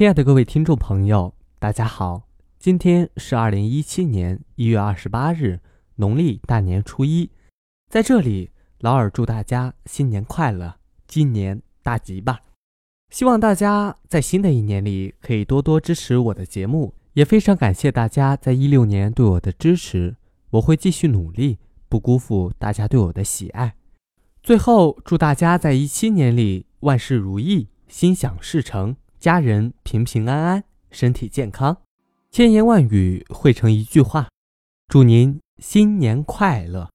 亲爱的各位听众朋友，大家好，今天是二零一七年一月二十八日，农历大年初一，在这里，老尔祝大家新年快乐，今年大吉吧！希望大家在新的一年里可以多多支持我的节目，也非常感谢大家在一六年对我的支持，我会继续努力，不辜负大家对我的喜爱。最后，祝大家在一七年里万事如意，心想事成，家人平平安安，身体健康。千言万语汇成一句话：祝您新年快乐！